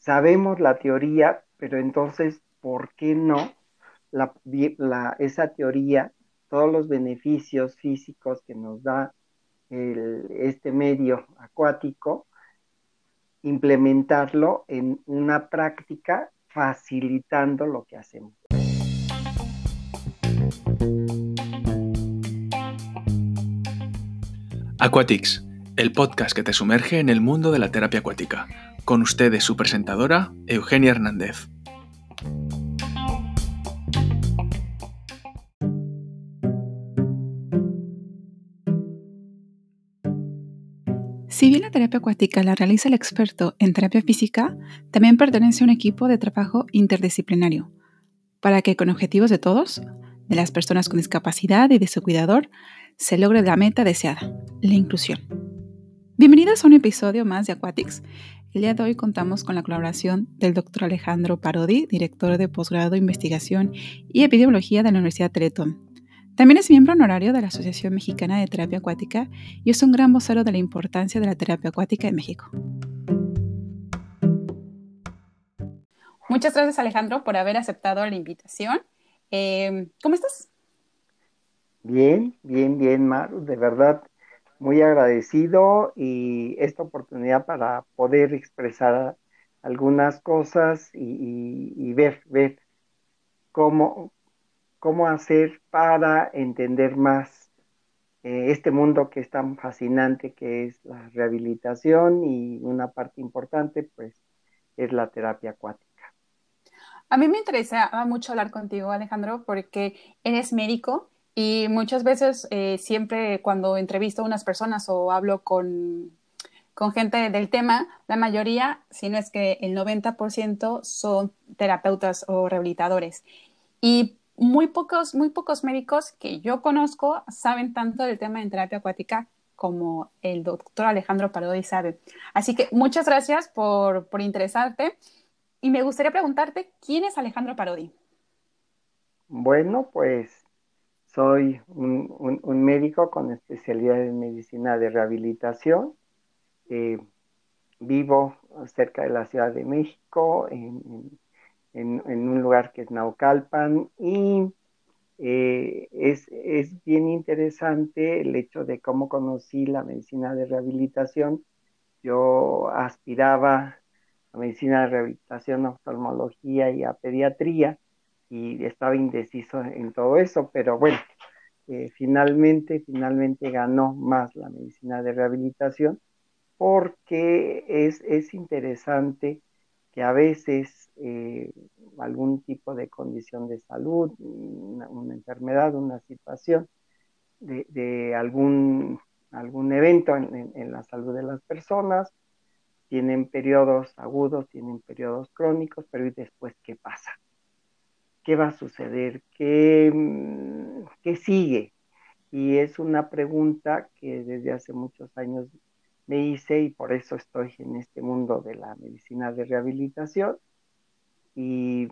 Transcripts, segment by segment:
sabemos la teoría, pero entonces, ¿por qué no esa teoría, todos los beneficios físicos que nos da este medio acuático, implementarlo en una práctica facilitando lo que hacemos? Aquatics, el podcast que te sumerge en el mundo de la terapia acuática. Con ustedes su presentadora, Eugenia Hernández. Si bien la terapia acuática la realiza el experto en terapia física, también pertenece a un equipo de trabajo interdisciplinario, para que con objetivos de todos, de las personas con discapacidad y de su cuidador, se logre la meta deseada, la inclusión. Bienvenidos a un episodio más de Aquatics. El día de hoy contamos con la colaboración del doctor Alejandro Parodi, director de posgrado, investigación y epidemiología de la Universidad Teletón, también es miembro honorario de la Asociación Mexicana de Terapia Acuática y es un gran vocero de la importancia de la terapia acuática en México. Muchas gracias Alejandro por haber aceptado la invitación. Eh, ¿Cómo estás? Bien, bien, bien, Maru. De verdad, muy agradecido y esta oportunidad para poder expresar algunas cosas y, ver, ver cómo, cómo hacer para entender más eh, este mundo que es tan fascinante que es la rehabilitación y una parte importante pues es la terapia acuática. A mí me interesa mucho hablar contigo Alejandro porque eres médico y muchas veces eh, siempre cuando entrevisto a unas personas o hablo con, con gente del tema, la mayoría, si no es que el 90% son terapeutas o rehabilitadores. Y muy pocos, muy pocos médicos que yo conozco saben tanto del tema de terapia acuática como el doctor Alejandro Parodi sabe. Así que muchas gracias por, interesarte. Y me gustaría preguntarte, ¿quién es Alejandro Parodi? Bueno, pues soy un, médico con especialidad en medicina de rehabilitación. Eh, vivo cerca de la Ciudad de México, en, en, un lugar que es Naucalpan y eh, es, es, bien interesante el hecho de cómo conocí la medicina de rehabilitación. Yo aspiraba a medicina de rehabilitación, oftalmología y a pediatría y estaba indeciso en todo eso, pero bueno, eh, finalmente, finalmente ganó más la medicina de rehabilitación porque es, es interesante que a veces eh, algún tipo de condición de salud, una, enfermedad, una situación de, algún, algún evento en, la salud de las personas, tienen periodos agudos, tienen periodos crónicos, pero ¿y después qué pasa? ¿Qué va a suceder? ¿Qué, mm, qué sigue? Y es una pregunta que desde hace muchos años me hice y por eso estoy en este mundo de la medicina de rehabilitación y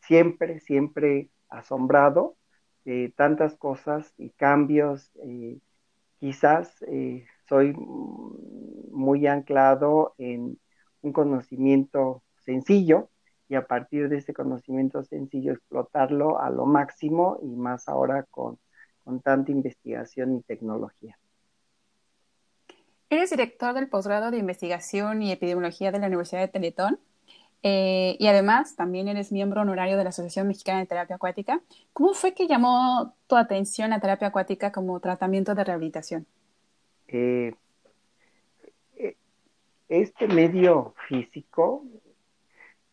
siempre, siempre asombrado de tantas cosas y cambios. Eh, quizás eh, soy muy anclado en un conocimiento sencillo y a partir de ese conocimiento sencillo explotarlo a lo máximo y más ahora con tanta investigación y tecnología. Eres director del posgrado de investigación y epidemiología de la Universidad de Teletón eh, y además también eres miembro honorario de la Asociación Mexicana de Terapia Acuática. ¿Cómo fue que llamó tu atención la terapia acuática como tratamiento de rehabilitación? Eh, eh, este medio físico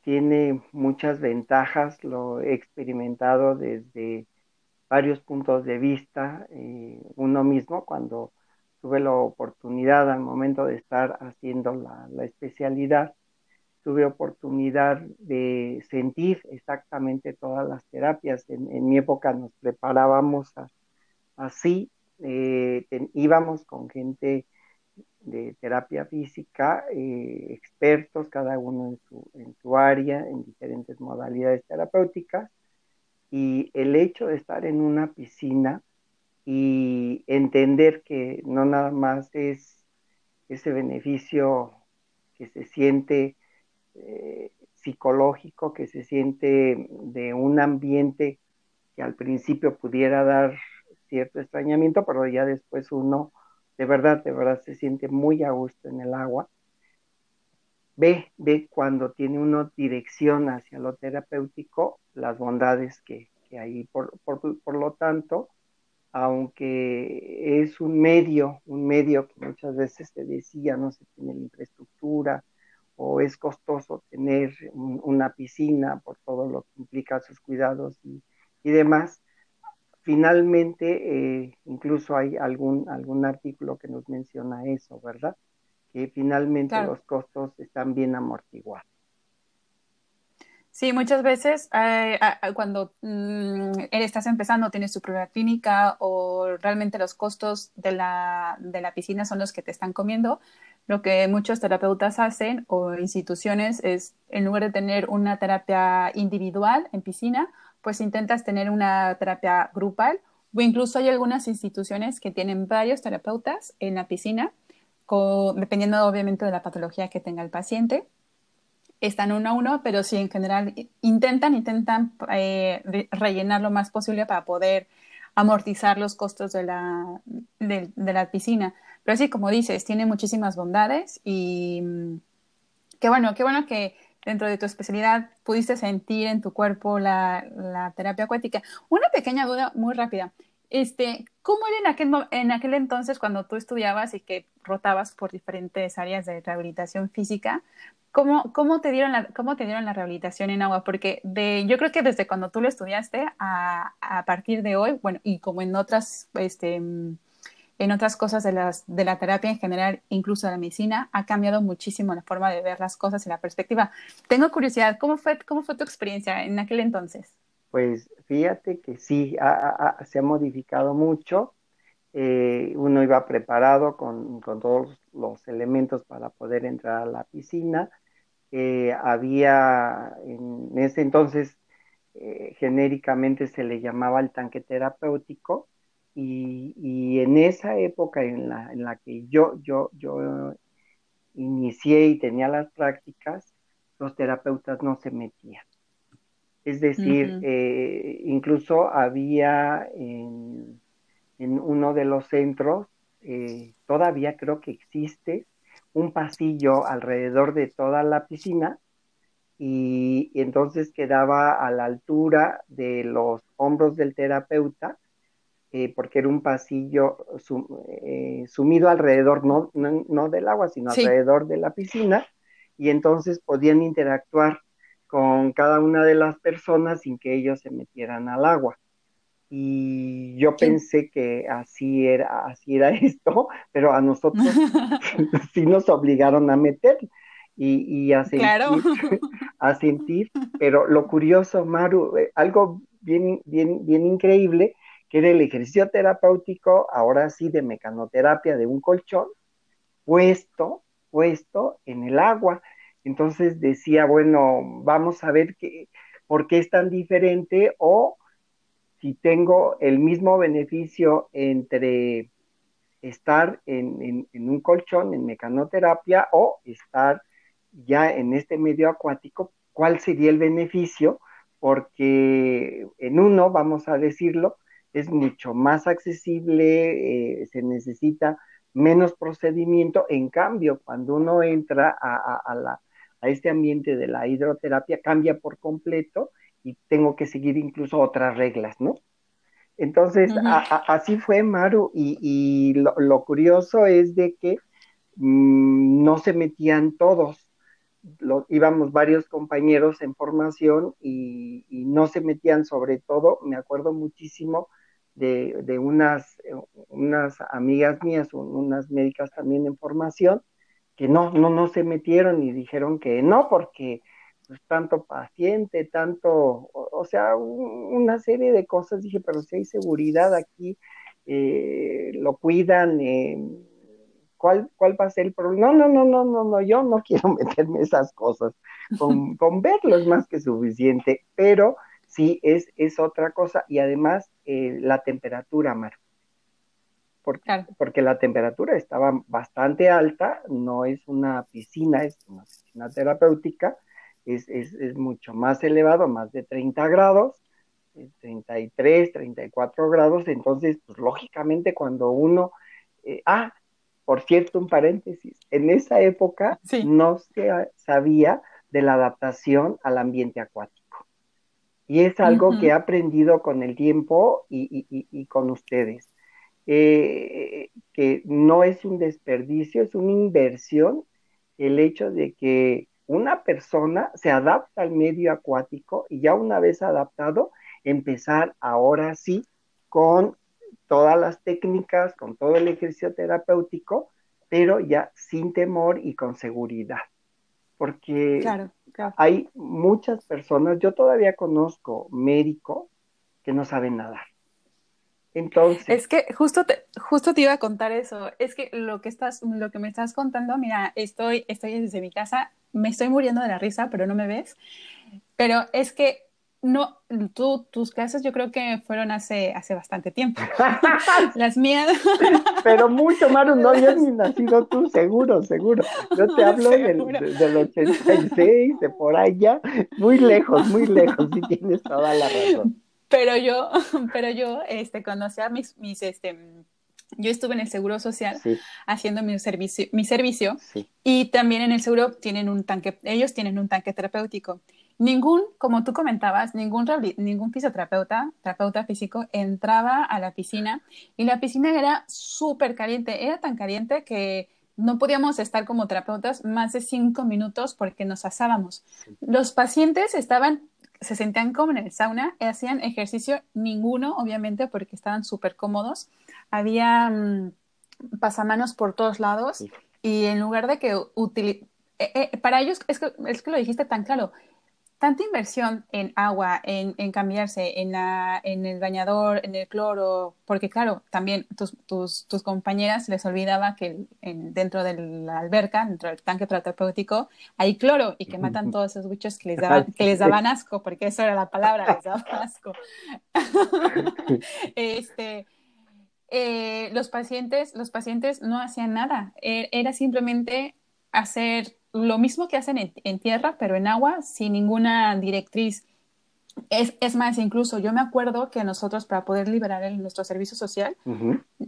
tiene muchas ventajas, lo he experimentado desde varios puntos de vista, uno mismo cuando tuve la oportunidad al momento de estar haciendo la, especialidad, tuve oportunidad de sentir exactamente todas las terapias. En, mi época nos preparábamos así, eh, íbamos con gente de terapia física, eh, expertos, cada uno en su, en su área, en diferentes modalidades terapéuticas, y el hecho de estar en una piscina y entender que no nada más es ese beneficio que se siente eh, psicológico que se siente de un ambiente que al principio pudiera dar cierto extrañamiento, pero ya después uno de verdad, de verdad se siente muy a gusto en el agua. Ve, ve cuando tiene una dirección hacia lo terapéutico, las bondades que, hay. Por, por, lo tanto, aunque es un medio, un medio que muchas veces se decía no se tiene la infraestructura o es costoso tener una piscina por todo lo que implica sus cuidados y, y demás, finalmente, eh, incluso hay algún, algún artículo que nos menciona eso, ¿verdad? Que finalmente los costos están bien amortiguados. Sí, muchas veces eh, cuando mm, estás empezando, tienes tu propia clínica o realmente los costos de la, de la piscina son los que te están comiendo, lo que muchos terapeutas hacen o instituciones es, en lugar de tener una terapia individual en piscina, pues intentas tener una terapia grupal o incluso hay algunas instituciones que tienen varios terapeutas en la piscina, dependiendo obviamente de la patología que tenga el paciente. Están uno a uno, pero sí en general intentan, intentan eh, rellenar lo más posible para poder amortizar los costos de la, de, la piscina. Pero sí, como dices, tiene muchísimas bondades y mm, qué bueno, qué bueno que dentro de tu especialidad pudiste sentir en tu cuerpo la, terapia acuática. Una pequeña duda muy rápida. Este, ¿Cómo era en aquel, en aquel entonces cuando tú estudiabas y que rotabas por diferentes áreas de rehabilitación física? ¿Cómo, cómo, te, dieron la, cómo te dieron la rehabilitación en agua? Porque de, yo creo que desde cuando tú lo estudiaste a, a partir de hoy, bueno, y como en otras este, en otras cosas de, las, de la terapia en general, incluso de la medicina, ha cambiado muchísimo la forma de ver las cosas y la perspectiva. Tengo curiosidad, ¿cómo fue, cómo fue tu experiencia en aquel entonces? Pues fíjate que sí, se ha modificado mucho. Eh, uno iba preparado con, todos los elementos para poder entrar a la piscina. Eh, había en ese entonces, eh, genéricamente se le llamaba el tanque terapéutico, y, en esa época en la, en la que yo, yo, yo inicié y tenía las prácticas, los terapeutas no se metían. Es decir, eh, incluso había en, uno de los centros, eh, todavía creo que existe, un pasillo alrededor de toda la piscina y entonces quedaba a la altura de los hombros del terapeuta eh, porque era un pasillo eh, sumido alrededor, no, no, del agua, sino alrededor de la piscina, y entonces podían interactuar con cada una de las personas sin que ellos se metieran al agua. Y yo pensé que así era, así era esto, pero a nosotros sí nos obligaron a meter y, a, sentir, a sentir. Pero lo curioso, Maru, eh, algo bien, bien, bien increíble, que era el ejercicio terapéutico, ahora sí de mecanoterapia de un colchón, puesto, puesto en el agua. Entonces decía, bueno, vamos a ver qué, por qué es tan diferente o si tengo el mismo beneficio entre estar en, en, un colchón, en mecanoterapia, o estar ya en este medio acuático, ¿cuál sería el beneficio? Porque en uno, vamos a decirlo, es mucho más accesible, eh, se necesita menos procedimiento. En cambio, cuando uno entra a, la, a, este ambiente de la hidroterapia, cambia por completo y tengo que seguir incluso otras reglas, ¿no? Entonces, así fue Maru, y, lo, curioso es de que mm, no se metían todos, lo, íbamos varios compañeros en formación y, y, no se metían sobre todo, me acuerdo muchísimo de, unas, unas amigas mías, unas médicas también en formación, que no, no, no se metieron y dijeron que no, porque pues tanto paciente, tanto, o, sea, una serie de cosas, dije, pero si hay seguridad aquí, eh, lo cuidan, eh, ¿cuál, ¿cuál va a ser el problema? No, no, no, no, no, no, yo no quiero meterme esas cosas, con, con verlo es más que suficiente, pero sí es, es otra cosa y además eh, la temperatura, Mar. Porque, porque la temperatura estaba bastante alta, no es una piscina, es una piscina terapéutica, es, es, mucho más elevado, más de 30 grados, 33, 34 grados, entonces, pues lógicamente cuando uno, eh, ah, por cierto, un paréntesis, en esa época no se sabía de la adaptación al ambiente acuático. Y es algo que he aprendido con el tiempo y, con ustedes. Eh, que no es un desperdicio, es una inversión el hecho de que una persona se adapta al medio acuático y ya una vez adaptado, empezar ahora sí con todas las técnicas, con todo el ejercicio terapéutico, pero ya sin temor y con seguridad. Porque hay muchas personas, yo todavía conozco médicos que no saben nadar. Entonces. Es que justo te, justo te iba a contar eso. Es que lo que estás, lo que me estás contando, mira, estoy, estoy desde mi casa, me estoy muriendo de la risa, pero no me ves. Pero es que no, tú, tus clases yo creo que fueron hace, hace bastante tiempo. Las mías. Pero mucho, Maru, no habías ni nacido tú, seguro, seguro. Yo te hablo del, del 86, de por allá, muy lejos, muy lejos, y tienes toda la razón. Pero yo, pero yo, este, cuando hacía mis, mis, este, yo estuve en el Seguro Social haciendo mi servicio, mi servicio y también en el Seguro tienen un tanque, ellos tienen un tanque terapéutico. Ningún, como tú comentabas, ningún, ningún fisioterapeuta, terapeuta físico entraba a la piscina y la piscina era súper caliente, era tan caliente que no podíamos estar como terapeutas más de cinco minutos porque nos asábamos. Los pacientes estaban se sentían como en el sauna, hacían ejercicio ninguno, obviamente, porque estaban súper cómodos. Había mm, pasamanos por todos lados y en lugar de que eh, eh, para ellos, es que, es que lo dijiste tan claro, tanta inversión en agua, en, en cambiarse, en, la, en el bañador, en el cloro, porque claro, también tus, tus, tus compañeras les olvidaba que en, dentro de la alberca, dentro del tanque terapéutico, hay cloro y que matan todos esos bichos que les daban, que les daban asco, porque eso era la palabra, les daban asco. este, eh, los pacientes, los pacientes no hacían nada, e, era simplemente hacer lo mismo que hacen en, tierra, pero en agua, sin ninguna directriz. Es, es, más, incluso yo me acuerdo que nosotros para poder liberar el, nuestro servicio social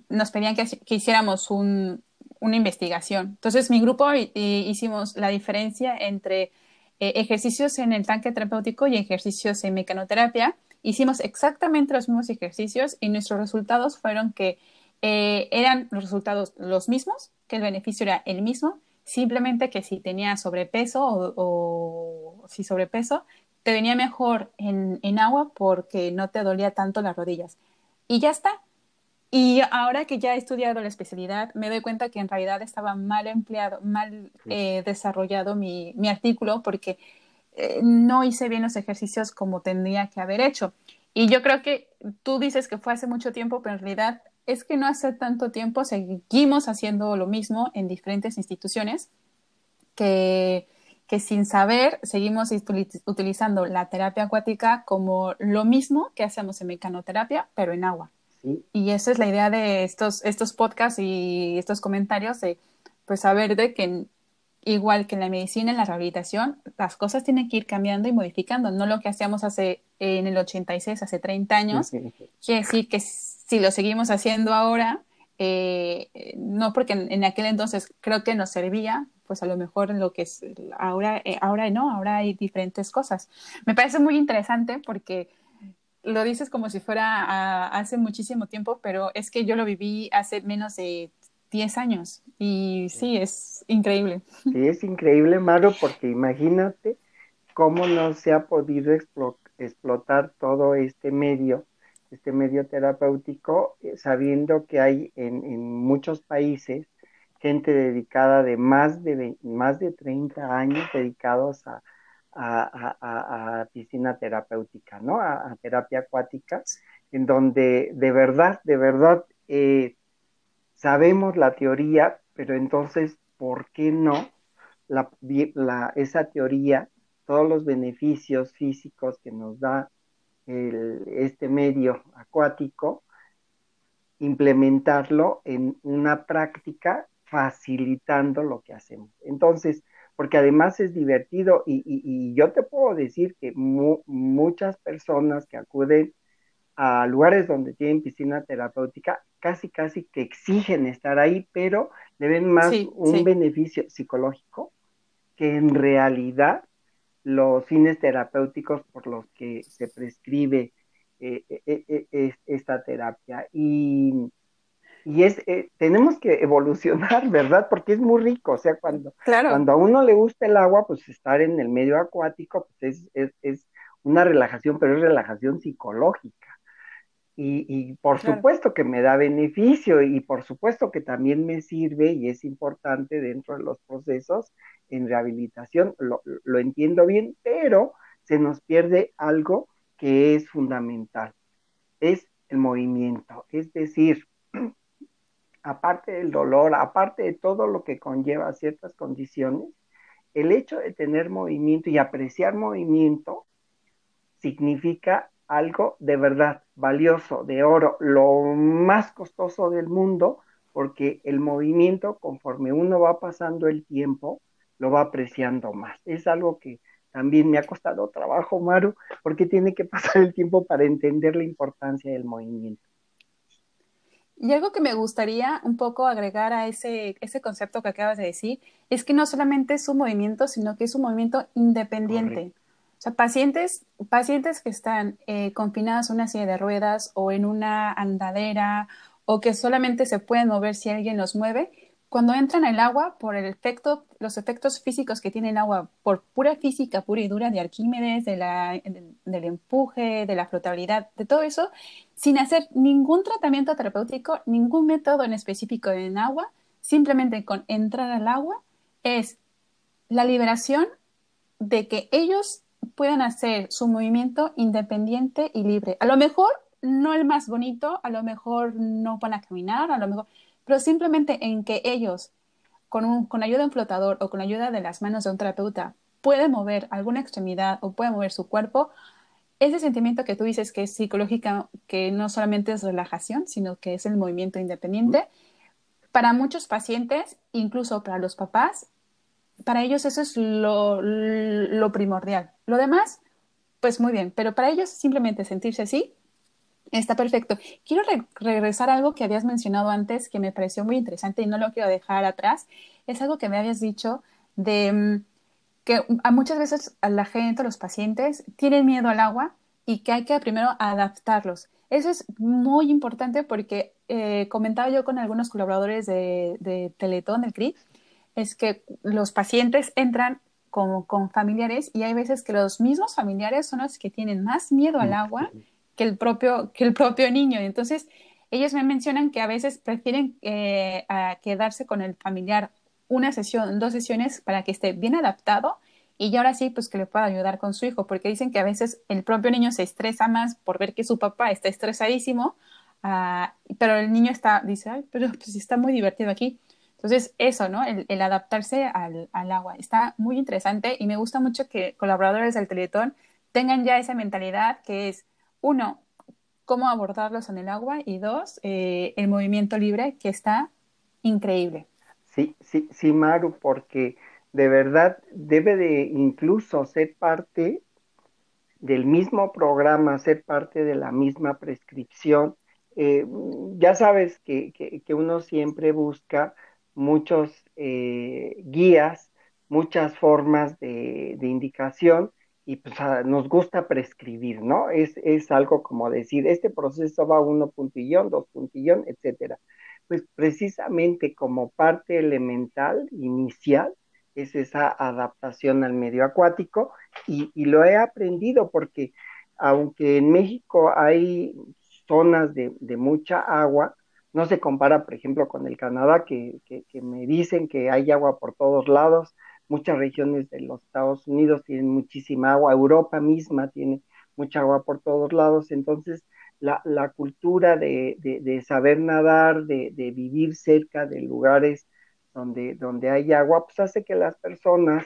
nos pedían que, que hiciéramos un, una investigación. Entonces mi grupo hicimos la diferencia entre eh, ejercicios en el tanque terapéutico y ejercicios en mecanoterapia. Hicimos exactamente los mismos ejercicios y nuestros resultados fueron que eh, eran los resultados los mismos, que el beneficio era el mismo, Simplemente que si tenía sobrepeso o, si sobrepeso, te venía mejor en, en, agua porque no te dolía tanto las rodillas. Y ya está. Y ahora que ya he estudiado la especialidad, me doy cuenta que en realidad estaba mal empleado, mal eh, desarrollado mi, mi, artículo porque eh, no hice bien los ejercicios como tendría que haber hecho. Y yo creo que tú dices que fue hace mucho tiempo, pero en realidad es que no hace tanto tiempo seguimos haciendo lo mismo en diferentes instituciones que, que sin saber seguimos utilizando la terapia acuática como lo mismo que hacemos en mecanoterapia, pero en agua. Y esa es la idea de estos, estos podcasts y estos comentarios de pues saber de que igual que en la medicina, en la rehabilitación, las cosas tienen que ir cambiando y modificando, no lo que hacíamos hace en el 86, hace 30 años, quiere decir que si lo seguimos haciendo ahora, eh, no porque en, aquel entonces creo que nos servía, pues a lo mejor en lo que es ahora, eh, ahora no, ahora hay diferentes cosas. Me parece muy interesante porque lo dices como si fuera hace muchísimo tiempo, pero es que yo lo viví hace menos de 10 años y sí, es increíble. Sí, es increíble, Maro, porque imagínate cómo no se ha podido explotar todo este medio este medio terapéutico, eh, sabiendo que hay en, muchos países gente dedicada de más de, más de 30 años dedicados a, piscina terapéutica, ¿no? A, terapia acuática, en donde de verdad, de verdad, eh, sabemos la teoría, pero entonces, ¿por qué no la, esa teoría, todos los beneficios físicos que nos da este medio acuático, implementarlo en una práctica facilitando lo que hacemos. Entonces, porque además es divertido y, yo te puedo decir que muchas personas que acuden a lugares donde tienen piscina terapéutica, casi, casi que exigen estar ahí, pero le ven más un beneficio psicológico que en realidad los fines terapéuticos por los que se prescribe eh, eh, eh, esta terapia. Y, y es, tenemos que evolucionar, ¿verdad? Porque es muy rico, o sea, cuando, cuando a uno le gusta el agua, pues estar en el medio acuático, pues es, es una relajación, pero es relajación psicológica. Y, por supuesto que me da beneficio y por supuesto que también me sirve y es importante dentro de los procesos en rehabilitación, lo, lo entiendo bien, pero se nos pierde algo que es fundamental, es el movimiento, es decir, aparte del dolor, aparte de todo lo que conlleva ciertas condiciones, el hecho de tener movimiento y apreciar movimiento significa algo de verdad valioso, de oro, lo más costoso del mundo, porque el movimiento, conforme uno va pasando el tiempo, lo va apreciando más. Es algo que también me ha costado trabajo, Maru, porque tiene que pasar el tiempo para entender la importancia del movimiento. Y algo que me gustaría un poco agregar a ese, ese concepto que acabas de decir es que no solamente es un movimiento, sino que es un movimiento independiente. O sea, pacientes, pacientes que están eh, confinados en una silla de ruedas o en una andadera o que solamente se pueden mover si alguien los mueve, cuando entran al agua, por el efecto, los efectos físicos que tiene el agua, por pura física pura y dura de Arquímedes, de la, del empuje, de la flotabilidad, de todo eso, sin hacer ningún tratamiento terapéutico, ningún método en específico en agua, simplemente con entrar al agua, es la liberación de que ellos puedan hacer su movimiento independiente y libre. A lo mejor no el más bonito, a lo mejor no van a caminar, a lo mejor, pero simplemente en que ellos, con, con ayuda de un flotador o con ayuda de las manos de un terapeuta, pueden mover alguna extremidad o pueden mover su cuerpo, ese sentimiento que tú dices que es psicológica, que no solamente es relajación, sino que es el movimiento independiente, para muchos pacientes, incluso para los papás, para ellos eso es lo, primordial. Lo demás, pues muy bien, pero para ellos simplemente sentirse así está perfecto. Quiero regresar a algo que habías mencionado antes que me pareció muy interesante y no lo quiero dejar atrás. Es algo que me habías dicho de mm, que a muchas veces a la gente, los pacientes, tienen miedo al agua y que hay que primero adaptarlos. Eso es muy importante porque eh, comentaba yo con algunos colaboradores de, de Teletón, del CRI, es que los pacientes entran con, con, familiares y hay veces que los mismos familiares son los que tienen más miedo al agua que el propio, que el propio niño. Entonces, ellos me mencionan que a veces prefieren eh, quedarse con el familiar una sesión, dos sesiones para que esté bien adaptado y ahora sí, pues que le pueda ayudar con su hijo, porque dicen que a veces el propio niño se estresa más por ver que su papá está estresadísimo, ah, pero el niño está, dice, ay, pero pues está muy divertido aquí. Entonces, eso, ¿no? El, adaptarse al, agua. Está muy interesante y me gusta mucho que colaboradores del Teletón tengan ya esa mentalidad que es, uno, cómo abordarlos en el agua y dos, eh, el movimiento libre que está increíble. Sí, sí, sí, Maru, porque de verdad debe de incluso ser parte del mismo programa, ser parte de la misma prescripción. Eh, ya sabes que, que uno siempre busca muchos eh, guías, muchas formas de, indicación y pues nos gusta prescribir, ¿no? Es, es algo como decir, este proceso va uno puntillón, dos puntillón, etcétera. Pues precisamente como parte elemental, inicial, es esa adaptación al medio acuático y, lo he aprendido porque aunque en México hay zonas de mucha agua, no se compara, por ejemplo, con el Canadá, que, me dicen que hay agua por todos lados. Muchas regiones de los Estados Unidos tienen muchísima agua. Europa misma tiene mucha agua por todos lados. Entonces, la, cultura de, saber nadar, de, vivir cerca de lugares donde, donde hay agua, pues hace que las personas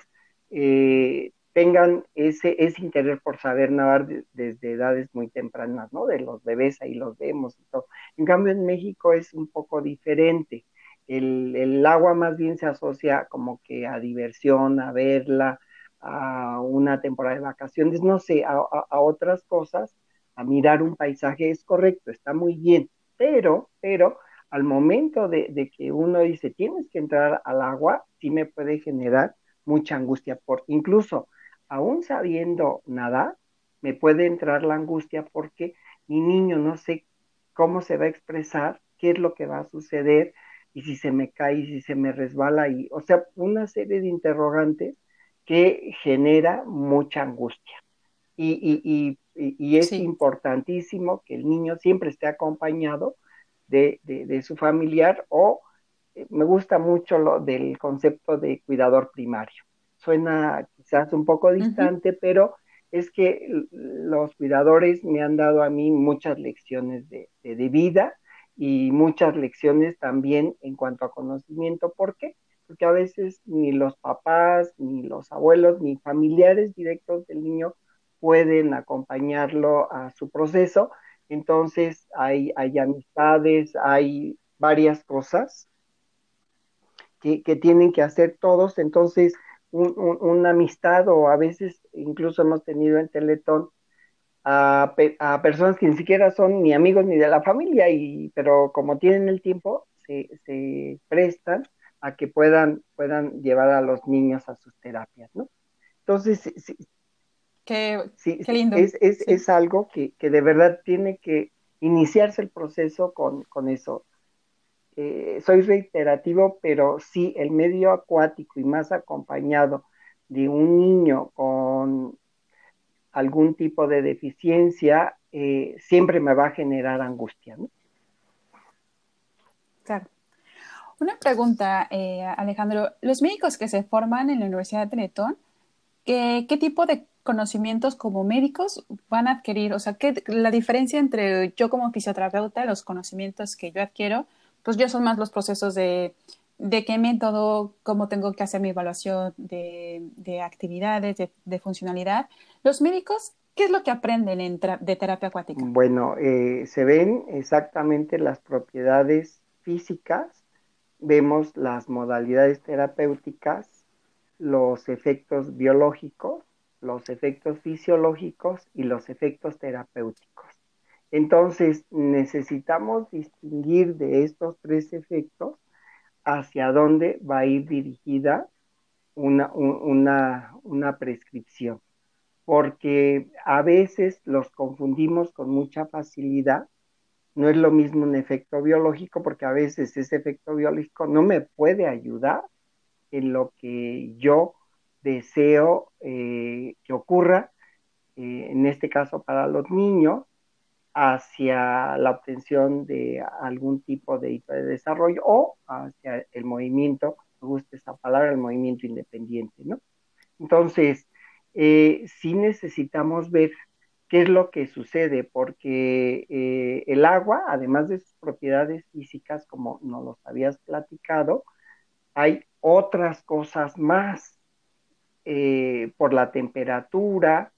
eh, tengan ese, ese interés por saber nadar desde edades muy tempranas, ¿no? De los bebés ahí los vemos y todo. En cambio, en México es un poco diferente. el, agua más bien se asocia como que a diversión, a verla, a una temporada de vacaciones, no sé, a, otras cosas, a mirar un paisaje, es correcto, está muy bien, pero, pero al momento de, de, que uno dice tienes que entrar al agua, sí me puede generar mucha angustia, por incluso aún sabiendo nadar, me puede entrar la angustia porque mi niño no sé cómo se va a expresar, qué es lo que va a suceder, y si se me cae, y si se me resbala, y, o sea, una serie de interrogantes que genera mucha angustia. Y, es importantísimo que el niño siempre esté acompañado de, su familiar o eh, me gusta mucho lo del concepto de cuidador primario. Suena quizás un poco distante, pero es que los cuidadores me han dado a mí muchas lecciones de, vida y muchas lecciones también en cuanto a conocimiento. ¿Por qué? Porque a veces ni los papás, ni los abuelos, ni familiares directos del niño pueden acompañarlo a su proceso. Entonces hay, hay amistades, hay varias cosas que, que tienen que hacer todos. Entonces, una amistad o a veces incluso hemos tenido en Teletón a, personas que ni siquiera son ni amigos ni de la familia, y, pero como tienen el tiempo, se, prestan a que puedan, puedan llevar a los niños a sus terapias, ¿no? Entonces, sí, qué, lindo. Es, es, algo que, que, de verdad tiene que iniciarse el proceso con, con eso. Eh, soy reiterativo, pero sí, el medio acuático y más acompañado de un niño con algún tipo de deficiencia, eh, siempre me va a generar angustia. ¿no? Claro. Una pregunta, eh, Alejandro. Los médicos que se forman en la Universidad de Teletón, ¿qué, ¿qué, tipo de conocimientos como médicos van a adquirir? O sea, ¿qué, la diferencia entre yo como fisioterapeuta, los conocimientos que yo adquiero, pues yo son más los procesos de, de qué método, cómo tengo que hacer mi evaluación de, de actividades, de, funcionalidad. Los médicos, ¿qué es lo que aprenden en de terapia acuática? Bueno, eh, se ven exactamente las propiedades físicas, vemos las modalidades terapéuticas, los efectos biológicos, los efectos fisiológicos y los efectos terapéuticos. Entonces, necesitamos distinguir de estos tres efectos hacia dónde va a ir dirigida una, una, prescripción, porque a veces los confundimos con mucha facilidad. No es lo mismo un efecto biológico, porque a veces ese efecto biológico no me puede ayudar en lo que yo deseo eh, que ocurra, eh, en este caso para los niños, hacia la obtención de algún tipo de hito de desarrollo o hacia el movimiento, me gusta esa palabra, el movimiento independiente, ¿no? Entonces, eh, sí necesitamos ver qué es lo que sucede, porque eh, el agua, además de sus propiedades físicas, como nos los habías platicado, hay otras cosas más eh, por la temperatura,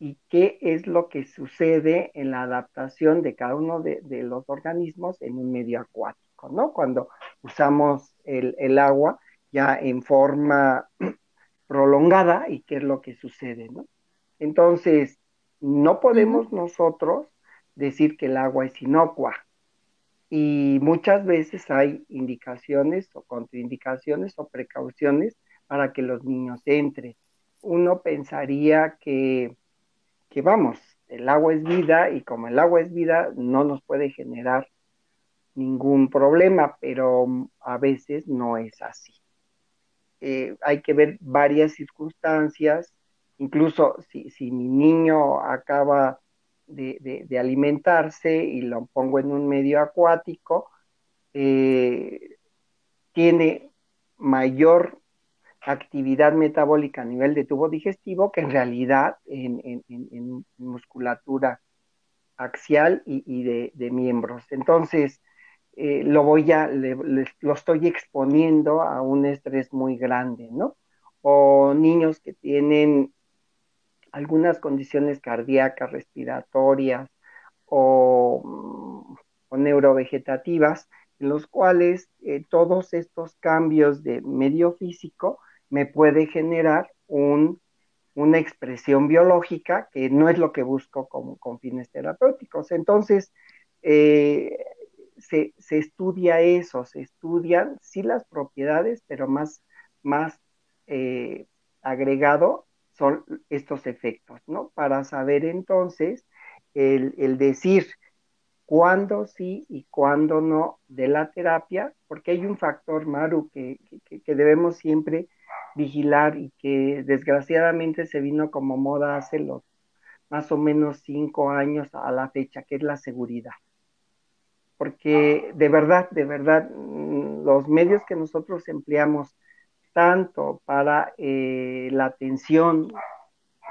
y qué es lo que sucede en la adaptación de cada uno de, los organismos en un medio acuático, ¿no? Cuando usamos el, agua ya en forma prolongada y qué es lo que sucede, ¿no? Entonces, no podemos nosotros decir que el agua es inocua. Y muchas veces hay indicaciones o contraindicaciones o precauciones para que los niños entren. Uno pensaría que que vamos, el agua es vida y como el agua es vida no nos puede generar ningún problema, pero a veces no es así. Eh, hay que ver varias circunstancias, incluso si, si mi niño acaba de, alimentarse y lo pongo en un medio acuático, eh, tiene mayor actividad metabólica a nivel de tubo digestivo que en realidad en, musculatura axial y, de, miembros. Entonces, eh, lo voy a, lo estoy exponiendo a un estrés muy grande, ¿no? O niños que tienen algunas condiciones cardíacas, respiratorias o, o neurovegetativas, en los cuales eh, todos estos cambios de medio físico me puede generar un, una expresión biológica que no es lo que busco como, con fines terapéuticos. Entonces, eh, se, estudia eso, se estudian sí las propiedades, pero más, más eh, agregado son estos efectos, ¿no? Para saber entonces el, el decir, cuándo sí y cuándo no de la terapia, porque hay un factor, Maru, que, debemos siempre vigilar y que desgraciadamente se vino como moda hace los más o menos cinco años a la fecha, que es la seguridad. Porque de verdad, de verdad, mm, los medios que nosotros empleamos tanto para eh, la atención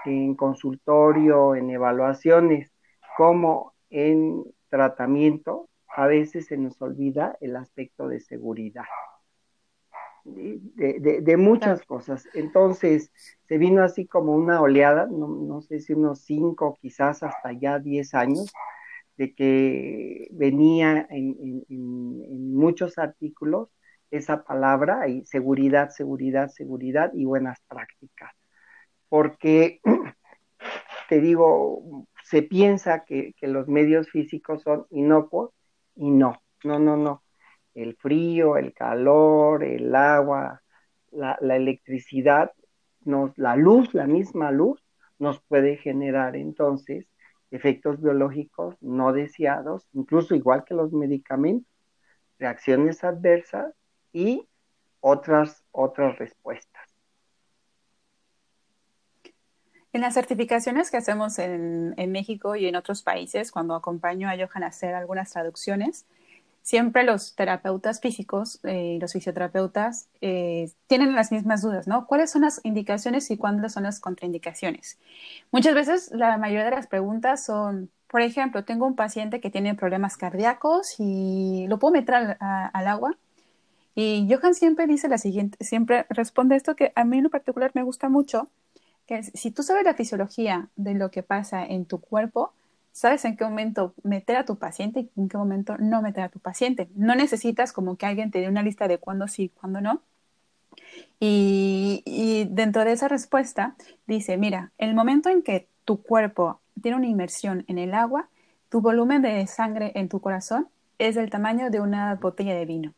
en consultorio, en evaluaciones, como en tratamiento, a veces se nos olvida el aspecto de seguridad. De, muchas cosas. Entonces, se vino así como una oleada, no, sé si unos cinco, quizás hasta ya diez años, de que venía en, en muchos artículos esa palabra y seguridad, seguridad, seguridad y buenas prácticas. Porque, te digo, se piensa que, los medios físicos son inocuos y no, no, no, no. El frío, el calor, el agua, la, electricidad, la luz, la misma luz, nos puede generar entonces efectos biológicos no deseados, incluso igual que los medicamentos, reacciones adversas y otras, otras respuestas. En las certificaciones que hacemos en, México y en otros países, cuando acompaño a Johan a hacer algunas traducciones, siempre los terapeutas físicos eh, los fisioterapeutas eh, tienen las mismas dudas, ¿no? ¿Cuáles son las indicaciones y cuáles son las contraindicaciones? Muchas veces la mayoría de las preguntas son, por ejemplo, tengo un paciente que tiene problemas cardíacos y lo puedo meter al, agua. Y Johan siempre dice la siguiente, siempre responde esto que a mí en lo particular me gusta mucho, si tú sabes la fisiología de lo que pasa en tu cuerpo, sabes en qué momento meter a tu paciente y en qué momento no meter a tu paciente. No necesitas como que alguien te dé una lista de cuándo sí y cuándo no. Y, dentro de esa respuesta dice, mira, el momento en que tu cuerpo tiene una inmersión en el agua, tu volumen de sangre en tu corazón es del tamaño de una botella de vino.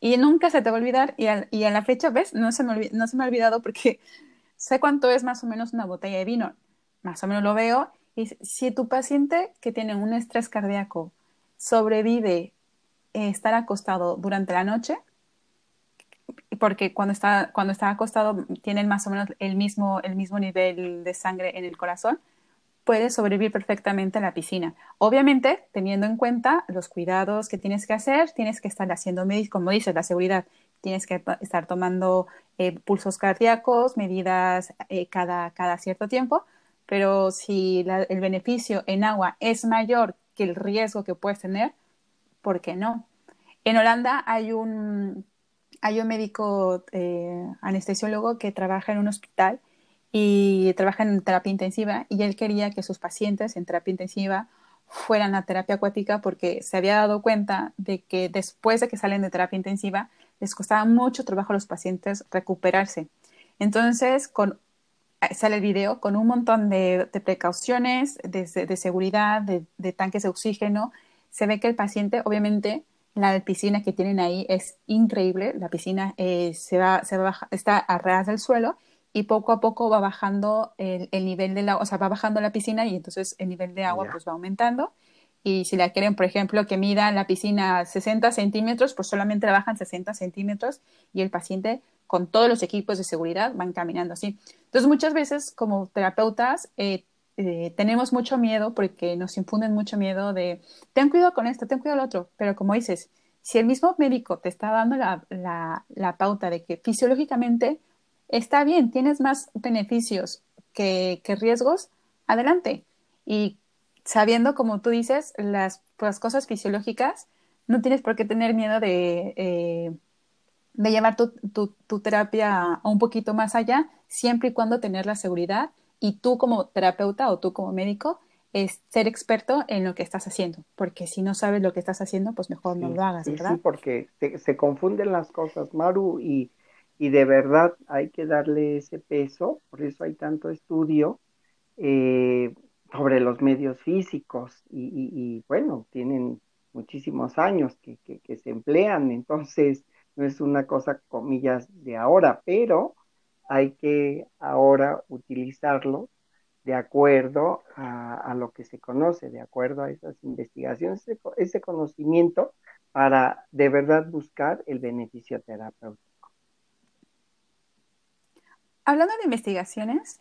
Y nunca se te va a olvidar, y a, y la fecha, ¿ves? No se, me, no se me ha olvidado porque sé cuánto es más o menos una botella de vino, más o menos lo veo, si tu paciente que tiene un estrés cardíaco sobrevive eh, estar acostado durante la noche, porque cuando está, cuando está acostado tienen más o menos el mismo, el mismo nivel de sangre en el corazón, puede sobrevivir perfectamente a la piscina. Obviamente, teniendo en cuenta los cuidados que tienes que hacer, tienes que estar haciendo, como dices, la seguridad, tienes que estar tomando eh, pulsos cardíacos, medidas eh, cada, cada cierto tiempo, pero si el beneficio en agua es mayor que el riesgo que puedes tener, ¿por qué no? En Holanda hay un, médico eh, anestesiólogo que trabaja en un hospital y trabaja en terapia intensiva y él quería que sus pacientes en terapia intensiva fueran a terapia acuática porque se había dado cuenta de que después de que salen de terapia intensiva les costaba mucho trabajo a los pacientes recuperarse. Entonces, con, sale el video con un montón de, precauciones, de, seguridad, de, tanques de oxígeno. Se ve que el paciente, obviamente, la piscina que tienen ahí es increíble. La piscina eh, se va, se va está a ras del suelo y poco a poco va bajando el, nivel del agua, o sea, va bajando la piscina y entonces el nivel de agua pues va aumentando y si la quieren, por ejemplo, que mida la piscina 60 centímetros, pues solamente la bajan 60 centímetros y el paciente con todos los equipos de seguridad van caminando así. Entonces, muchas veces como terapeutas eh, eh, tenemos mucho miedo porque nos infunden mucho miedo de, ten cuidado con esto, ten cuidado con lo otro, pero como dices, si el mismo médico te está dando la, la, pauta de que fisiológicamente está bien, tienes más beneficios que, que riesgos, adelante. Y sabiendo, como tú dices, las, las cosas fisiológicas, no tienes por qué tener miedo de, eh, de llevar tu, tu, terapia a un poquito más allá, siempre y cuando tener la seguridad y tú como terapeuta o tú como médico es ser experto en lo que estás haciendo, porque si no sabes lo que estás haciendo, pues mejor no lo hagas, ¿verdad? Sí, porque se, confunden las cosas, Maru, y, y, de verdad hay que darle ese peso, por eso hay tanto estudio eh, sobre los medios físicos y, y, bueno, tienen muchísimos años que, que, que se emplean, entonces no es una cosa, comillas, de ahora, pero hay que ahora utilizarlo de acuerdo a, lo que se conoce, de acuerdo a esas investigaciones, ese, conocimiento para de verdad buscar el beneficio terapéutico. Hablando de investigaciones,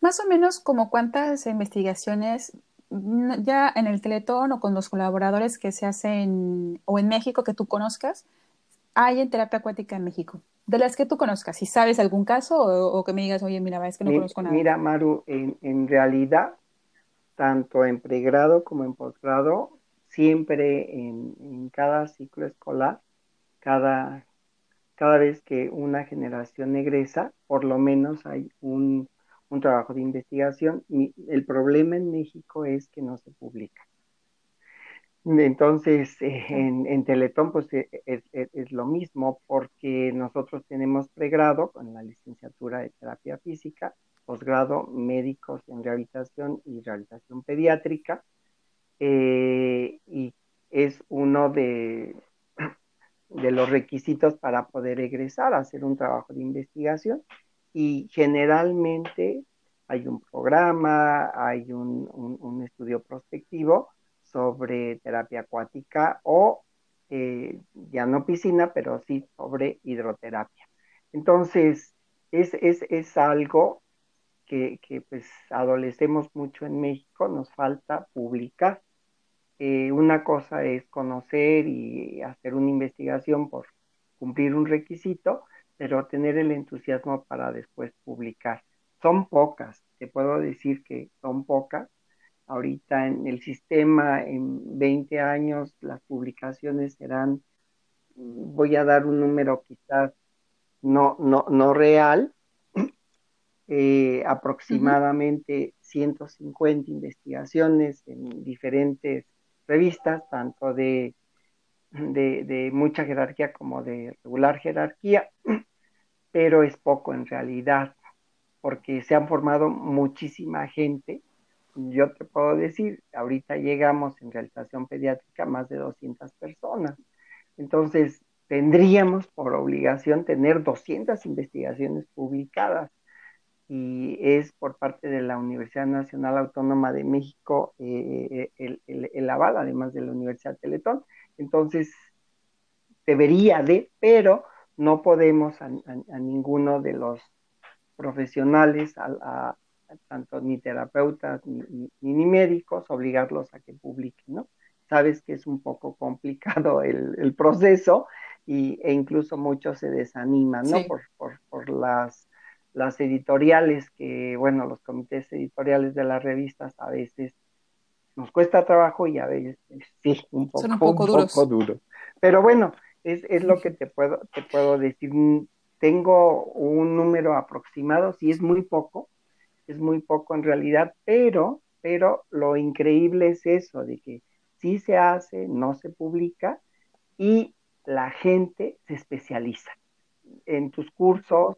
más o menos como cuántas investigaciones ya en el Teletón o con los colaboradores que se hacen o en México que tú conozcas, hay en terapia acuática en México de las que tú conozcas, si sabes algún caso o, que me digas, oye, mira, es que no conozco nada. Mira, Maru, en, en realidad, tanto en pregrado como en posgrado, siempre en, en, cada ciclo escolar, cada, cada vez que una generación egresa, por lo menos hay un, un trabajo de investigación. el problema en México es que no se publica. Entonces, eh, en, en, Teletón, pues eh, es, lo mismo, porque nosotros tenemos pregrado con la licenciatura de terapia física, posgrado médicos en rehabilitación y rehabilitación pediátrica, eh, y es uno de, de los requisitos para poder egresar a hacer un trabajo de investigación, y generalmente hay un programa, hay un, un estudio prospectivo, sobre terapia acuática o eh, ya no piscina, pero sí sobre hidroterapia. Entonces, es, es, es algo que, que, pues adolecemos mucho en México, nos falta publicar. Eh, una cosa es conocer y hacer una investigación por cumplir un requisito, pero tener el entusiasmo para después publicar. Son pocas, te puedo decir que son pocas, ahorita en el sistema, en 20 años, las publicaciones serán, voy a dar un número quizás no, no, no real, eh, aproximadamente 150 investigaciones en diferentes revistas, tanto de, de, de, mucha jerarquía como de regular jerarquía, pero es poco en realidad, porque se han formado muchísima gente yo te puedo decir, ahorita llegamos en realización pediátrica más de 200 personas. Entonces, tendríamos por obligación tener 200 investigaciones publicadas y es por parte de la Universidad Nacional Autónoma de México eh, el, el, aval, además de la Universidad Teletón. Entonces, debería de, pero no podemos a, ninguno de los profesionales, a, tanto ni terapeutas ni, ni, médicos, obligarlos a que publiquen, ¿no? Sabes que es un poco complicado el, el proceso y, e incluso muchos se desaniman, ¿no? Por, por, por, las, las editoriales que, bueno, los comités editoriales de las revistas a veces nos cuesta trabajo y a veces sí, un poco, un poco, poco duro. Pero bueno, es, es lo que te puedo, te puedo decir. Tengo un número aproximado, si es muy poco, es muy poco en realidad, pero, pero lo increíble es eso, de que sí se hace, no se publica y la gente se especializa. En tus cursos,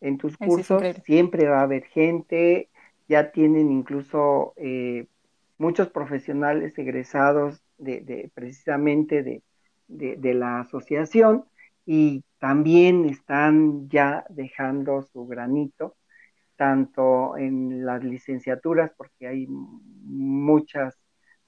en tus cursos siempre va a haber gente, ya tienen incluso eh, muchos profesionales egresados de, de precisamente de, de, de, la asociación y también están ya dejando su granito tanto en las licenciaturas, porque hay muchas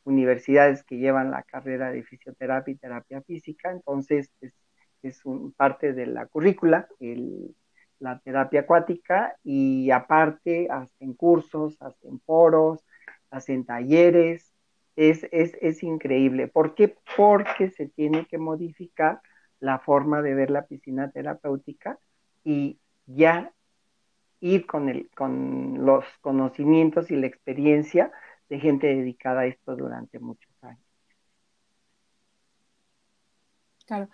universidades que llevan la carrera de fisioterapia y terapia física, entonces es, es un, parte de la currícula, el, la terapia acuática, y aparte hacen cursos, hacen foros, hacen talleres, es, es, es increíble. ¿Por qué? Porque se tiene que modificar la forma de ver la piscina terapéutica y ya ir con, el, con los conocimientos y la experiencia de gente dedicada a esto durante muchos años. Claro.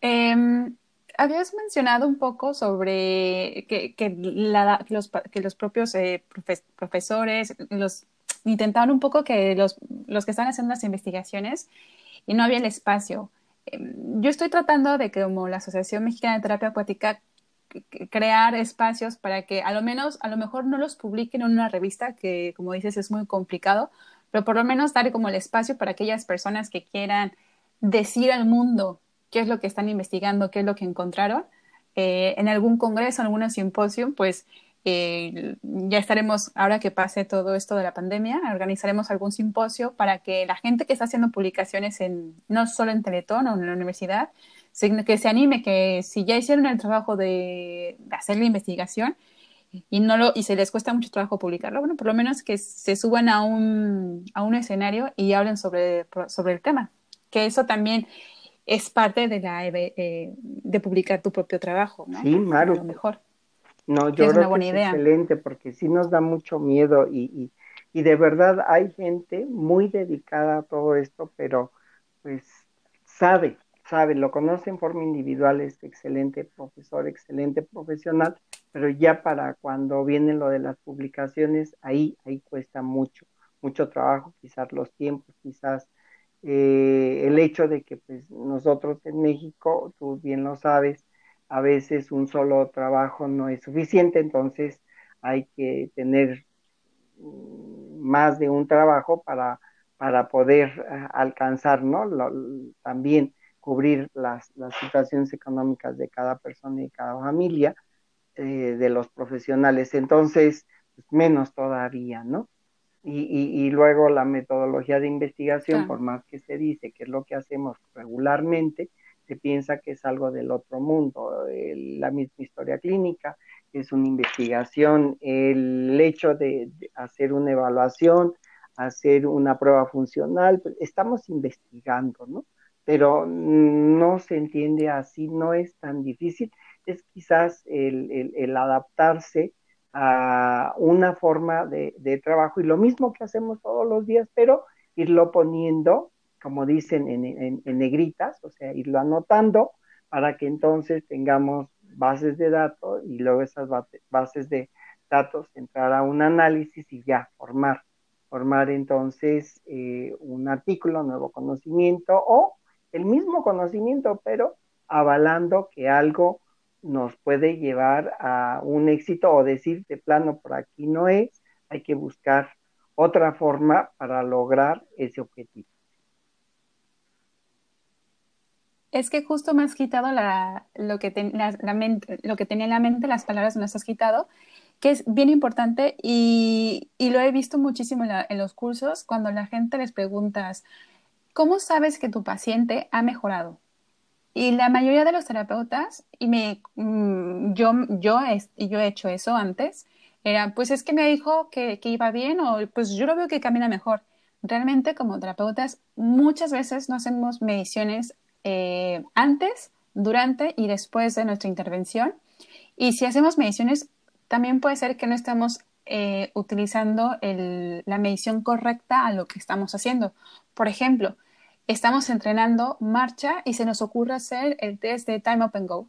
Em, habías mencionado un poco sobre que, que, la, los, propios eh, profesores, los, intentaban un poco que los, los que están haciendo las investigaciones y no había el espacio. Em, yo estoy tratando de que como la Asociación Mexicana de Terapia Acuática crear espacios para que a lo menos, a lo mejor no los publiquen en una revista, que como dices es muy complicado, pero por lo menos dar como el espacio para aquellas personas que quieran decir al mundo qué es lo que están investigando, qué es lo que encontraron, eh, en algún congreso, en algún simposio, pues eh, ya estaremos, ahora que pase todo esto de la pandemia, organizaremos algún simposio para que la gente que está haciendo publicaciones en, no solo en Teletón o en la universidad, que se anime, que si ya hicieron el trabajo de, hacer la investigación y, no lo, y se les cuesta mucho trabajo publicarlo, bueno, por lo menos que se suban a un, a un escenario y hablen sobre, sobre el tema, que eso también es parte de la eh, de publicar tu propio trabajo, ¿no? Sí, Maru. Lo mejor. No, yo creo que es excelente porque sí nos da mucho miedo y, y, de verdad hay gente muy dedicada a todo esto, pero pues sabe, sabe, lo conoce en forma individual, es excelente profesor, excelente profesional, pero ya para cuando viene lo de las publicaciones, ahí, ahí cuesta mucho, mucho trabajo, quizás los tiempos, quizás eh, el hecho de que pues, nosotros en México, tú bien lo sabes, a veces un solo trabajo no es suficiente, entonces hay que tener mm, más de un trabajo para, para poder eh, alcanzar, ¿no? también cubrir las, las, situaciones económicas de cada persona y cada familia, eh, de los profesionales. Entonces, pues, menos todavía, ¿no? Y, y, luego la metodología de investigación, por más que se dice que es lo que hacemos regularmente, se piensa que es algo del otro mundo, la misma historia clínica, es una investigación, el hecho de, hacer una evaluación, hacer una prueba funcional, pues, estamos investigando, ¿no? Pero no se entiende así, no es tan difícil, es quizás el, el, adaptarse a una forma de, trabajo y lo mismo que hacemos todos los días, pero irlo poniendo como dicen en, negritas, o sea, irlo anotando para que entonces tengamos bases de datos y luego esas bases de datos entrar a un análisis y ya formar, formar entonces eh, un artículo, nuevo conocimiento o el mismo conocimiento, pero avalando que algo nos puede llevar a un éxito o decir de plano por aquí no es, hay que buscar otra forma para lograr ese objetivo. Es que justo me has quitado lo, que tenía en la mente, las palabras me las has quitado, que es bien importante y, lo he visto muchísimo en, los cursos cuando la gente les preguntas, ¿cómo sabes que tu paciente ha mejorado? Y la mayoría de los terapeutas, y me, mm, yo, yo, yo he hecho eso antes, era, pues es que me dijo que, que iba bien o pues yo lo veo que camina mejor. Realmente como terapeutas muchas veces no hacemos mediciones eh, antes, durante y después de nuestra intervención. Y si hacemos mediciones, también puede ser que no estamos eh, utilizando la medición correcta a lo que estamos haciendo. Por ejemplo, estamos entrenando marcha y se nos ocurre hacer el test de Time Up and Go.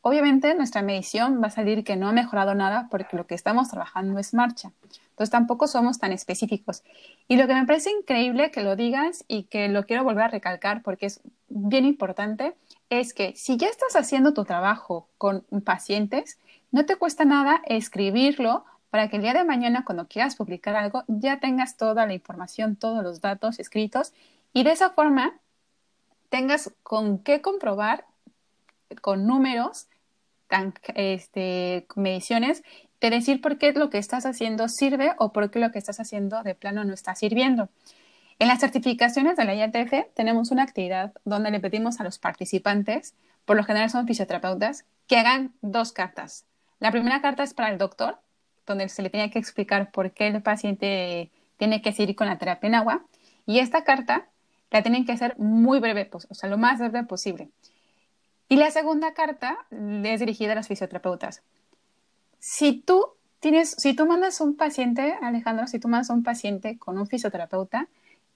Obviamente nuestra medición va a salir que no ha mejorado nada porque lo que estamos trabajando es marcha. Entonces tampoco somos tan específicos. Y lo que me parece increíble que lo digas y que lo quiero volver a recalcar porque es bien importante es que si ya estás haciendo tu trabajo con pacientes, no te cuesta nada escribirlo para que el día de mañana cuando quieras publicar algo ya tengas toda la información, todos los datos escritos y de esa forma tengas con qué comprobar con números, este, mediciones de decir por qué lo que estás haciendo sirve o por qué lo que estás haciendo de plano no está sirviendo. En las certificaciones de la IATF tenemos una actividad donde le pedimos a los participantes, por lo general son fisioterapeutas, que hagan dos cartas. La primera carta es para el doctor, donde se le tiene que explicar por qué el paciente tiene que seguir con la terapia en agua. Y esta carta la tienen que hacer muy breve, pues, o sea, lo más breve posible. Y la segunda carta es dirigida a los fisioterapeutas si tú tienes, si tú mandas un paciente, Alejandro, si tú mandas un paciente con un fisioterapeuta,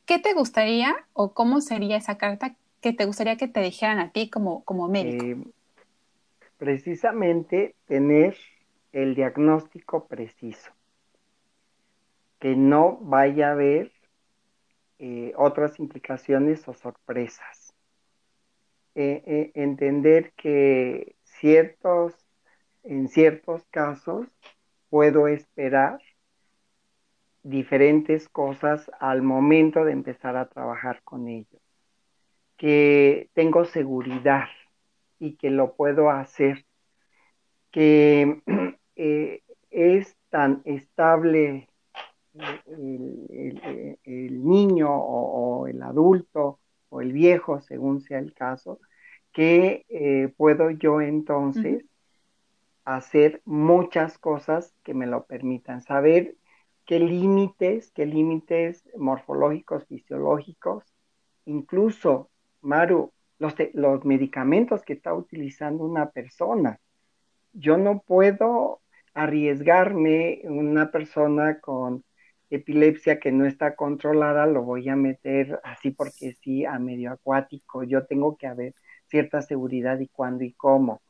¿qué te gustaría o cómo sería esa carta que te gustaría que te dijeran a ti como, como médico? Eh, precisamente tener el diagnóstico preciso. que no vaya a haber eh, otras implicaciones o sorpresas. Eh, eh, entender que ciertos, en ciertos casos puedo esperar diferentes cosas al momento de empezar a trabajar con ellos. Que tengo seguridad y que lo puedo hacer. Que es tan estable el, niño o, el adulto o el viejo, según sea el caso, que eh, puedo yo entonces hacer muchas cosas que me lo permitan, saber qué límites, qué límites morfológicos, fisiológicos, incluso, Maru, los, los medicamentos que está utilizando una persona. Yo no puedo arriesgarme una persona con epilepsia que no está controlada, lo voy a meter así porque sí a medio acuático. Yo tengo que haber cierta seguridad y cuándo y cómo.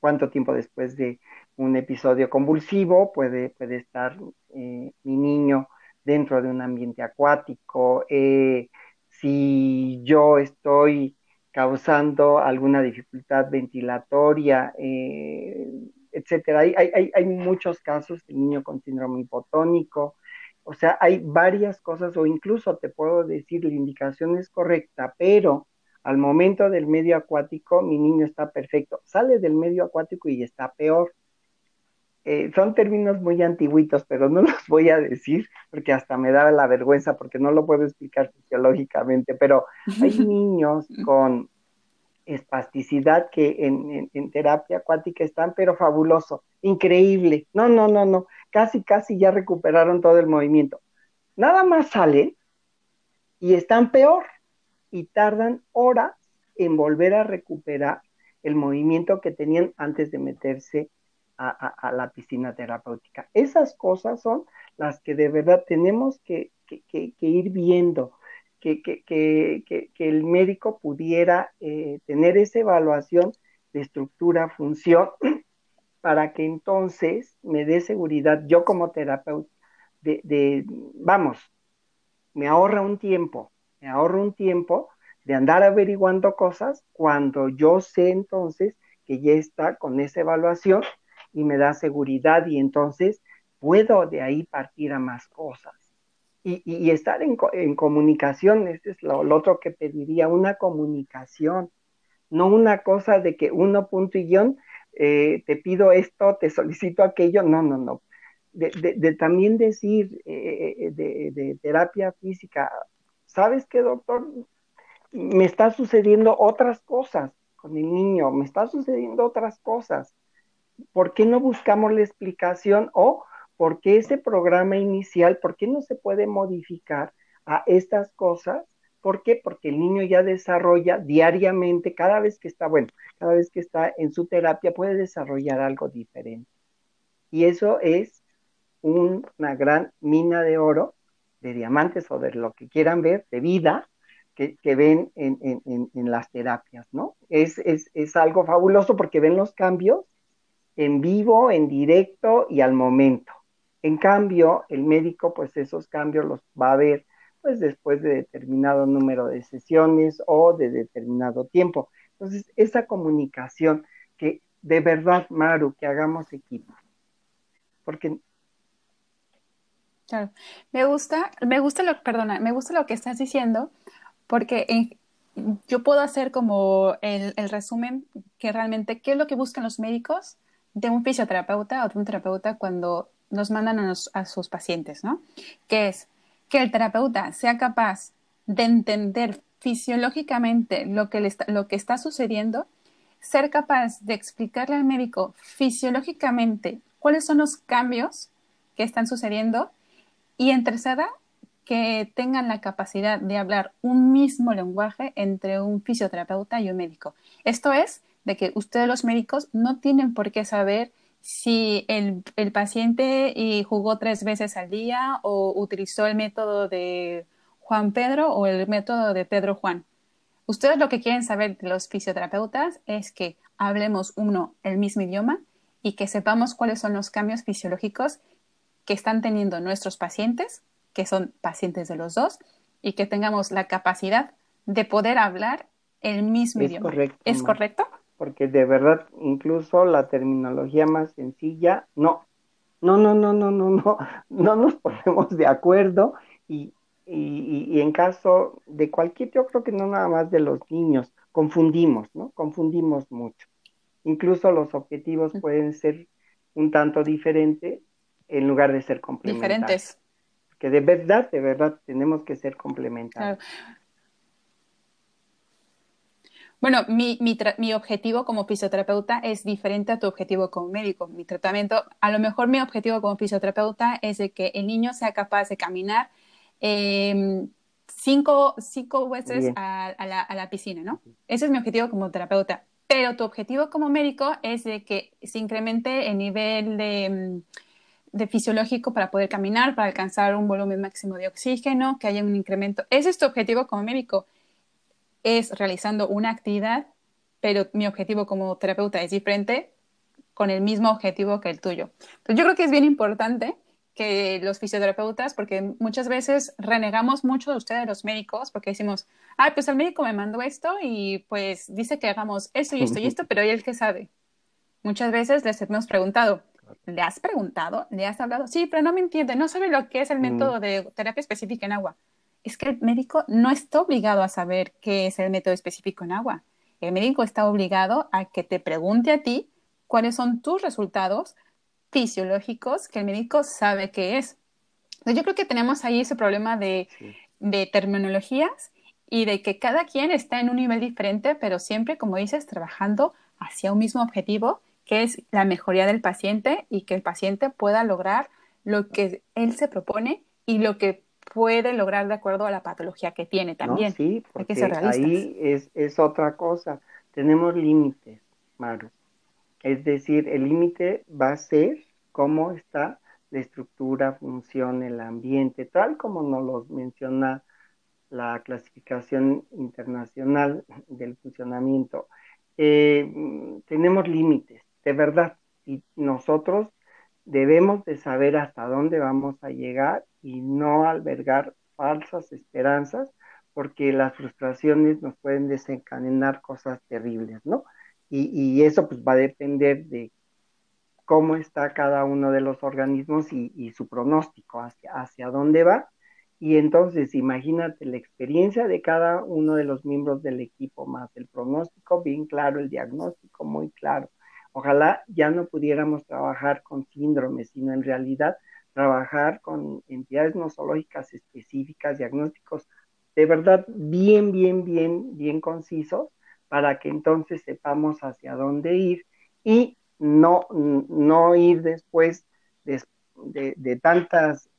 Cuánto tiempo después de un episodio convulsivo puede, puede estar eh, mi niño dentro de un ambiente acuático. Eh, si yo estoy causando alguna dificultad ventilatoria, eh, etcétera. Hay, hay, hay, muchos casos de niño con síndrome hipotónico, o sea, hay varias cosas o incluso te puedo decir la indicación es correcta, pero al momento del medio acuático mi niño está perfecto. Sale del medio acuático y está peor. Eh, son términos muy antiguitos, pero no los voy a decir porque hasta me da la vergüenza porque no lo puedo explicar fisiológicamente, pero hay niños con espasticidad que en, terapia acuática están, pero fabuloso, increíble. No, no, no, no casi, casi ya recuperaron todo el movimiento. Nada más salen y están peor y tardan horas en volver a recuperar el movimiento que tenían antes de meterse a, la piscina terapéutica. Esas cosas son las que de verdad tenemos que, ir viendo, que, el médico pudiera eh, tener esa evaluación de estructura, función para que entonces me dé seguridad yo como terapeuta de, vamos, me ahorra un tiempo, me ahorra un tiempo de andar averiguando cosas cuando yo sé entonces que ya está con esa evaluación y me da seguridad y entonces puedo de ahí partir a más cosas. Y, estar en, comunicación, ese es lo, otro que pediría, una comunicación, no una cosa de que uno punto y guion, eh, te pido esto, te solicito aquello, no, no, no. De, también decir eh, eh, de, terapia física, ¿sabes qué, doctor? Me está sucediendo otras cosas con el niño, me está sucediendo otras cosas. ¿Por qué no buscamos la explicación o por qué ese programa inicial, por qué no se puede modificar a estas cosas ¿Por qué? Porque el niño ya desarrolla diariamente, cada vez que está, bueno, cada vez que está en su terapia puede desarrollar algo diferente. Y eso es una gran mina de oro, de diamantes o de lo que quieran ver, de vida, que, ven en, las terapias, ¿no? Es algo fabuloso porque ven los cambios en vivo, en directo y al momento. En cambio, el médico, pues esos cambios los va a ver pues después de determinado número de sesiones o de determinado tiempo. Entonces, esa comunicación que de verdad, Maru, que hagamos equipo. Porque Claro. Me gusta, me gusta lo, perdona, me gusta lo que estás diciendo, porque yo puedo hacer como el, resumen que realmente, ¿qué es lo que buscan los médicos de un fisioterapeuta o de un terapeuta cuando nos mandan a, sus pacientes, ¿no? Que es que el terapeuta sea capaz de entender fisiológicamente lo que, está, lo que está sucediendo, ser capaz de explicarle al médico fisiológicamente cuáles son los cambios que están sucediendo y en tercera, que tengan la capacidad de hablar un mismo lenguaje entre un fisioterapeuta y un médico. Esto es de que ustedes los médicos no tienen por qué saber si el, paciente jugó tres veces al día o utilizó el método de Juan Pedro o el método de Pedro Juan. Ustedes lo que quieren saber de los fisioterapeutas es que hablemos uno el mismo idioma y que sepamos cuáles son los cambios fisiológicos que están teniendo nuestros pacientes, que son pacientes de los dos, y que tengamos la capacidad de poder hablar el mismo es idioma. Correcto, ¿Es correcto? Porque de verdad, incluso la terminología más sencilla, no, no, no, no, no, no, no, no nos ponemos de acuerdo y, y, y, en caso de cualquier, yo creo que no nada más de los niños, confundimos, ¿no? Confundimos mucho. Incluso los objetivos pueden ser un tanto diferentes en lugar de ser complementarios. Diferentes. Que de verdad, de verdad, tenemos que ser complementarios. Bueno, mi, mi, mi, objetivo como fisioterapeuta es diferente a tu objetivo como médico. Mi tratamiento, a lo mejor mi objetivo como fisioterapeuta es de que el niño sea capaz de caminar eh, cinco, cinco veces a, a, la, a, la, piscina, ¿no? Ese es mi objetivo como terapeuta. Pero tu objetivo como médico es de que se incremente el nivel de, de fisiológico para poder caminar, para alcanzar un volumen máximo de oxígeno, que haya un incremento. Ese es tu objetivo como médico. Es realizando una actividad, pero mi objetivo como terapeuta es diferente con el mismo objetivo que el tuyo. Entonces yo creo que es bien importante que los fisioterapeutas, porque muchas veces renegamos mucho de ustedes, los médicos, porque decimos, ah, pues el médico me mandó esto y pues dice que hagamos esto y esto y esto, pero ¿y él qué sabe? Muchas veces les hemos preguntado, ¿le has preguntado? ¿Le has hablado? Sí, pero no me entiende, no sabe lo que es el método de terapia específica en agua. Es que el médico no está obligado a saber qué es el método específico en agua. El médico está obligado a que te pregunte a ti cuáles son tus resultados fisiológicos que el médico sabe qué es. Yo creo que tenemos ahí ese problema de, de terminologías y de que cada quien está en un nivel diferente, pero siempre, como dices, trabajando hacia un mismo objetivo, que es la mejoría del paciente y que el paciente pueda lograr lo que él se propone y lo que puede lograr de acuerdo a la patología que tiene también. sí, porque ahí es, es otra cosa. Tenemos límites, Maru. Es decir, el límite va a ser cómo está la estructura, función, el ambiente, tal como nos lo menciona la clasificación internacional del funcionamiento. Eh, tenemos límites, de verdad, y nosotros debemos de saber hasta dónde vamos a llegar y no albergar falsas esperanzas, porque las frustraciones nos pueden desencadenar cosas terribles, ¿no? y, eso pues va a depender de cómo está cada uno de los organismos y, su pronóstico, hacia, hacia dónde va. Y entonces imagínate la experiencia de cada uno de los miembros del equipo, más el pronóstico bien claro, el diagnóstico muy claro. Ojalá ya no pudiéramos trabajar con síndromes, sino en realidad trabajar con entidades nosológicas específicas, diagnósticos de verdad bien, bien, bien, bien concisos para que entonces sepamos hacia dónde ir y no, no ir después de, de, tantas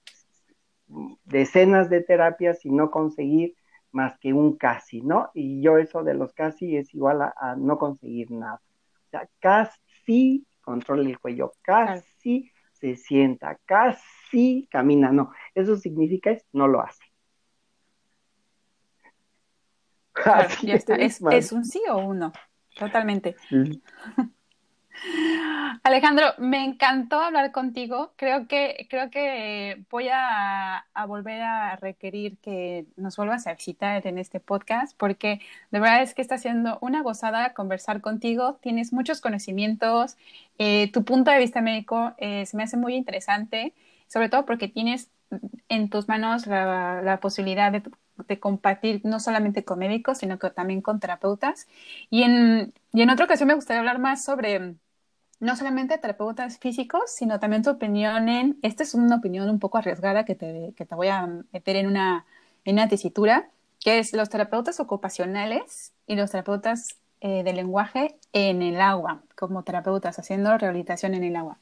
decenas de terapias y no conseguir más que un casi, ¿no? Y yo eso de los casi es igual a, no conseguir nada. O sea, casi controla el cuello, casi se sienta, casi camina, no. Eso significa es no lo hace. ya está. Es, es, un sí o un no. Totalmente. Alejandro, me encantó hablar contigo. Creo que, creo que voy a, volver a requerir que nos vuelvas a visitar en este podcast porque de verdad es que está siendo una gozada conversar contigo. Tienes muchos conocimientos. Eh, tu punto de vista médico eh, se me hace muy interesante, sobre todo porque tienes en tus manos la, posibilidad de de compartir no solamente con médicos, sino que también con terapeutas. Y en, y en otra ocasión me gustaría hablar más sobre no solamente terapeutas físicos, sino también tu opinión en, esta es una opinión un poco arriesgada que te, que te voy a meter en una, en una tesitura, que es los terapeutas ocupacionales y los terapeutas eh, de lenguaje en el agua, como terapeutas haciendo rehabilitación en el agua.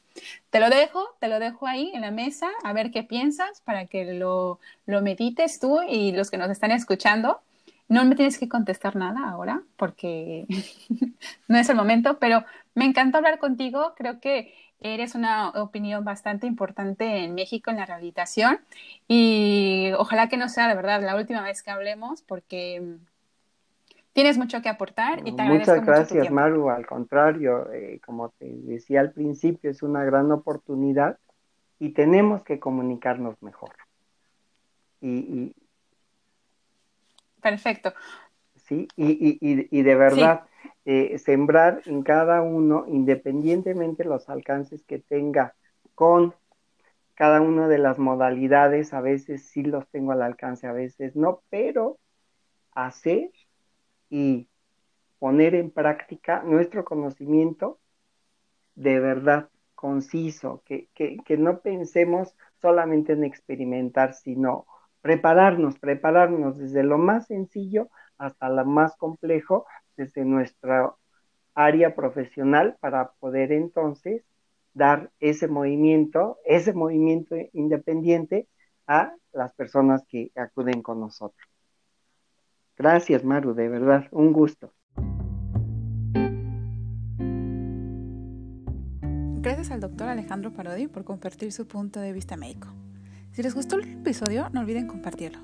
Te lo dejo, te lo dejo ahí en la mesa, a ver qué piensas para que lo, lo medites tú y los que nos están escuchando. No me tienes que contestar nada ahora porque no es el momento, pero me encanta hablar contigo. Creo que eres una opinión bastante importante en México en la rehabilitación y ojalá que no sea de verdad la última vez que hablemos porque tienes mucho que aportar y te Muchas gracias, Maru. Al contrario, eh, como te decía al principio, es una gran oportunidad y tenemos que comunicarnos mejor. Y, Perfecto. Sí, y, y, de verdad, eh, sembrar en cada uno, independientemente los alcances que tenga con cada una de las modalidades, a veces sí los tengo al alcance, a veces no, pero hacer y poner en práctica nuestro conocimiento de verdad conciso, que, que, que no pensemos solamente en experimentar, sino prepararnos, prepararnos desde lo más sencillo hasta lo más complejo, desde nuestra área profesional para poder entonces dar ese movimiento, ese movimiento independiente a las personas que acuden con nosotros. Gracias, Maru, de verdad, un gusto. Gracias al doctor Alejandro Parodi por compartir su punto de vista médico. Si les gustó el episodio, no olviden compartirlo.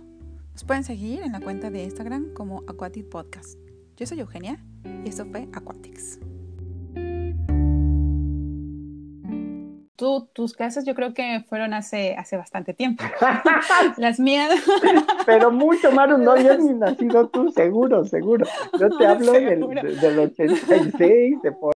Nos pueden seguir en la cuenta de Instagram como Aquatic Podcast. Yo soy Eugenia y esto fue Aquatics. tus clases yo creo que fueron hace, hace bastante tiempo. Las mías. Pero mucho, Maru, no habías ni nacido tú, seguro, seguro. Yo te hablo del, del 86, de por...